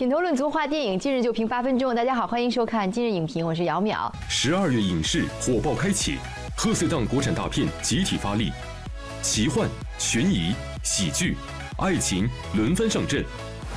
品头论足话电影，今日就评八分钟。大家好，欢迎收看今日影评，我是姚淼。十二月影视火爆开启，贺岁档国产大片集体发力，奇幻、悬疑、喜剧、爱情轮番上阵。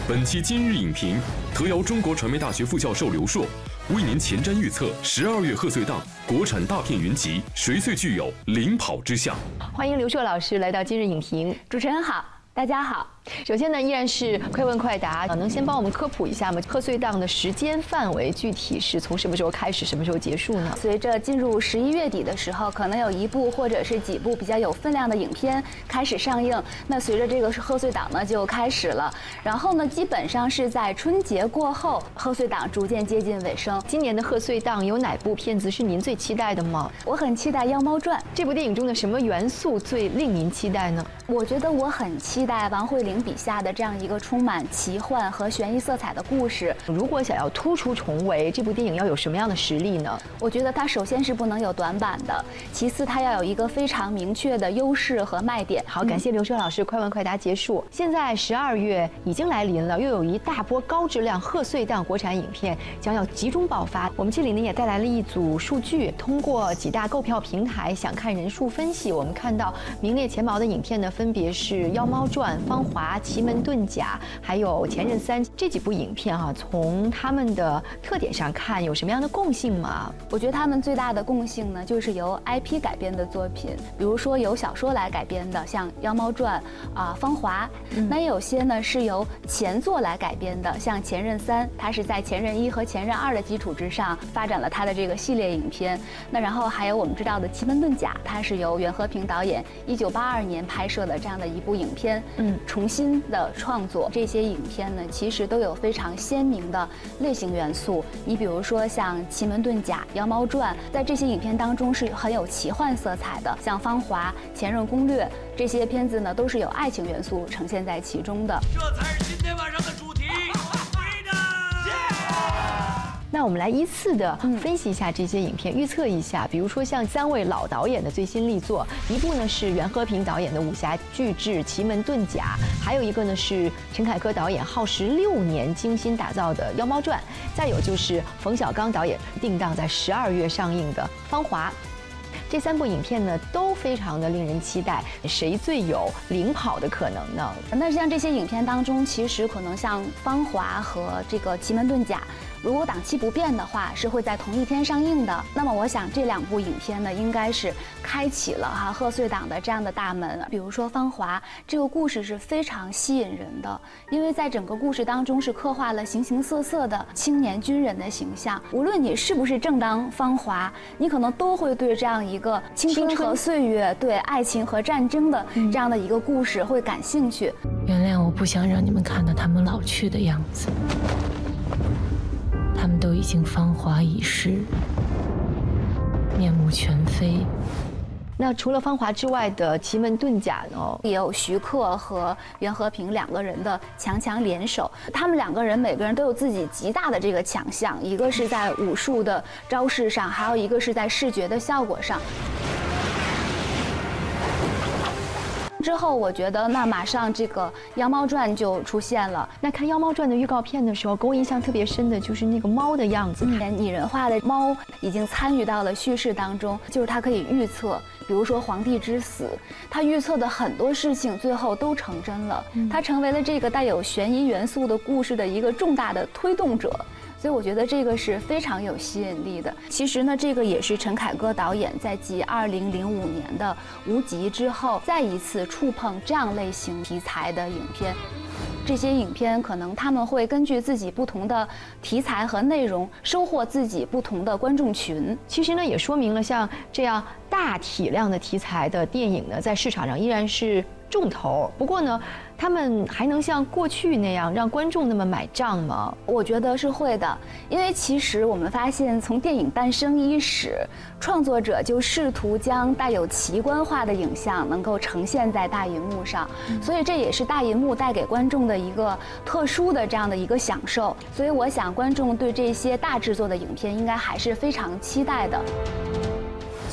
本期今日影评，特邀中国传媒大学副教授刘硕为您前瞻预测十二月贺岁档国产大片云集，谁最具有领跑之象？欢迎刘硕老师来到今日影评。主持人好，大家好。首先呢，依然是快问快答，能先帮我们科普一下吗？贺岁档的时间范围具体是从什么时候开始，什么时候结束呢？随着进入十一月底的时候，可能有一部或者是几部比较有分量的影片开始上映。那随着这个是贺岁档呢就开始了，然后呢，基本上是在春节过后，贺岁档逐渐接近尾声。今年的贺岁档有哪部片子是您最期待的吗？我很期待《妖猫传》这部电影中的什么元素最令您期待呢？我觉得我很期待王慧玲笔下的这样。一个充满奇幻和悬疑色彩的故事。如果想要突出重围，这部电影要有什么样的实力呢？我觉得它首先是不能有短板的，其次它要有一个非常明确的优势和卖点。好，感谢刘硕老师，快问快答结束。现在十二月已经来临了，又有一大波高质量贺岁档国产影片将要集中爆发。我们这里呢也带来了一组数据，通过几大购票平台想看人数分析，我们看到名列前茅的影片呢，分别是《妖猫传》《芳华》《奇门遁》。甲还有前任三这几部影片哈，从他们的特点上看，有什么样的共性吗？我觉得他们最大的共性呢，就是由 IP 改编的作品，比如说由小说来改编的，像《妖猫传》啊，《芳华》，那也有些呢是由前作来改编的，像《前任三》，它是在《前任一》和《前任二》的基础之上发展了它的这个系列影片。那然后还有我们知道的《奇门遁甲》，它是由袁和平导演一九八二年拍摄的这样的一部影片，嗯，重新的创。作这些影片呢，其实都有非常鲜明的类型元素。你比如说像《奇门遁甲》《妖猫传》，在这些影片当中是很有奇幻色彩的。像《芳华》《前任攻略》这些片子呢，都是有爱情元素呈现在其中的。这才是今天晚上的那我们来依次的分析一下这些影片，预测一下。比如说像三位老导演的最新力作，一部呢是袁和平导演的武侠巨制《奇门遁甲》，还有一个呢是陈凯歌导演耗时六年精心打造的《妖猫传》，再有就是冯小刚导演定档在十二月上映的《芳华》。这三部影片呢都非常的令人期待，谁最有领跑的可能呢？那像这些影片当中，其实可能像《芳华》和这个《奇门遁甲》。如果档期不变的话，是会在同一天上映的。那么，我想这两部影片呢，应该是开启了哈贺岁档的这样的大门。比如说《芳华》这个故事是非常吸引人的，因为在整个故事当中是刻画了形形色色的青年军人的形象。无论你是不是正当芳华，你可能都会对这样一个青春和岁月、对爱情和战争的这样的一个故事会感兴趣。原谅我不想让你们看到他们老去的样子。都已经芳华已逝，面目全非。那除了芳华之外的奇门遁甲呢？也有徐克和袁和平两个人的强强联手。他们两个人每个人都有自己极大的这个强项，一个是在武术的招式上，还有一个是在视觉的效果上。之后，我觉得那马上这个《妖猫传》就出现了。那看《妖猫传》的预告片的时候，给我印象特别深的就是那个猫的样子，拟人化的猫已经参与到了叙事当中，就是它可以预测，比如说皇帝之死，它预测的很多事情最后都成真了，它成为了这个带有悬疑元素的故事的一个重大的推动者。所以我觉得这个是非常有吸引力的。其实呢，这个也是陈凯歌导演在继二零零五年的《无极》之后，再一次触碰这样类型题材的影片。这些影片可能他们会根据自己不同的题材和内容，收获自己不同的观众群。其实呢，也说明了像这样大体量的题材的电影呢，在市场上依然是重头。不过呢。他们还能像过去那样让观众那么买账吗？我觉得是会的，因为其实我们发现，从电影诞生伊始，创作者就试图将带有奇观化的影像能够呈现在大银幕上，所以这也是大银幕带给观众的一个特殊的这样的一个享受。所以我想，观众对这些大制作的影片应该还是非常期待的。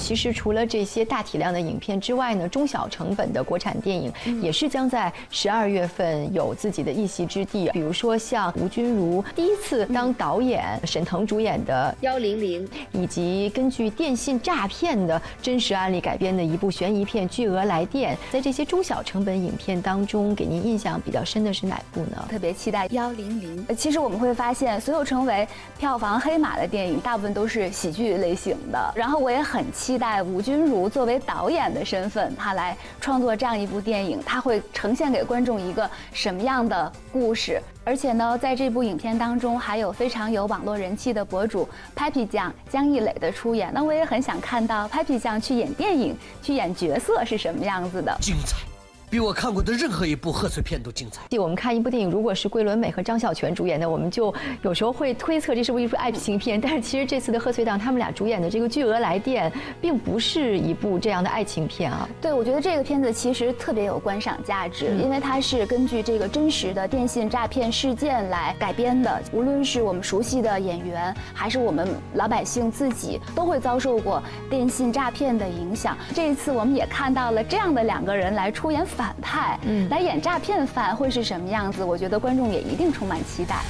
其实除了这些大体量的影片之外呢，中小成本的国产电影也是将在十二月份有自己的一席之地。比如说像吴君如第一次当导演，沈腾主演的《幺零零》，以及根据电信诈骗的真实案例改编的一部悬疑片《巨额来电》。在这些中小成本影片当中，给您印象比较深的是哪部呢？特别期待《幺零零》。其实我们会发现，所有成为票房黑马的电影，大部分都是喜剧类型的。然后我也很期。期待吴君如作为导演的身份，他来创作这样一部电影，他会呈现给观众一个什么样的故事？而且呢，在这部影片当中，还有非常有网络人气的博主 Papi 酱江一磊的出演。那我也很想看到 Papi 酱去演电影，去演角色是什么样子的？精彩。比我看过的任何一部贺岁片都精彩。我们看一部电影，如果是桂纶镁和张小泉主演的，我们就有时候会推测这是不是一部爱情片。但是其实这次的贺岁档，他们俩主演的这个《巨额来电》，并不是一部这样的爱情片啊。对，我觉得这个片子其实特别有观赏价值，因为它是根据这个真实的电信诈骗事件来改编的。无论是我们熟悉的演员，还是我们老百姓自己，都会遭受过电信诈骗的影响。这一次我们也看到了这样的两个人来出演。反派，嗯，来演诈骗犯会是什么样子？我觉得观众也一定充满期待。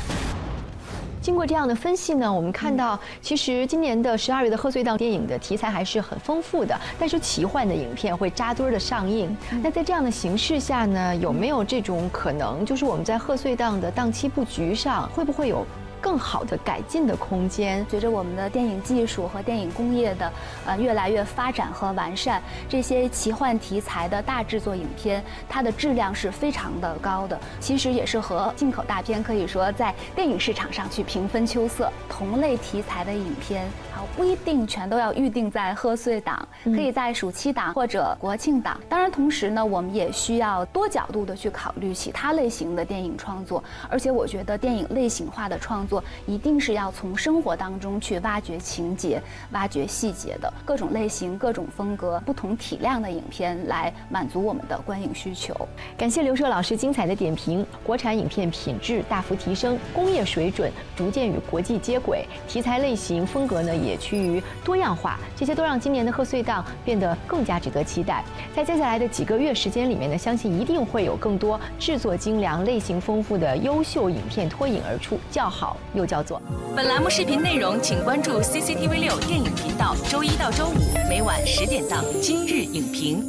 经过这样的分析呢，我们看到，其实今年的十二月的贺岁档电影的题材还是很丰富的，但是奇幻的影片会扎堆儿的上映。那在这样的形势下呢，有没有这种可能，就是我们在贺岁档的档期布局上，会不会有？更好的改进的空间。随着我们的电影技术和电影工业的呃越来越发展和完善，这些奇幻题材的大制作影片，它的质量是非常的高的。其实也是和进口大片可以说在电影市场上去平分秋色。同类题材的影片，不一定全都要预定在贺岁档，可以在暑期档或者国庆档。当然，同时呢，我们也需要多角度的去考虑其他类型的电影创作。而且，我觉得电影类型化的创。作一定是要从生活当中去挖掘情节、挖掘细节的各种类型、各种风格、不同体量的影片，来满足我们的观影需求。感谢刘硕老师精彩的点评，国产影片品质大幅提升，工业水准逐渐与国际接轨，题材类型风格呢也也趋于多样化，这些都让今年的贺岁档变得更加值得期待。在接下来的几个月时间里面呢，相信一定会有更多制作精良、类型丰富的优秀影片脱颖而出，叫好。又叫座。本栏目视频内容，请关注 CCTV 六电影频道，周一到周五每晚十点档《今日影评》。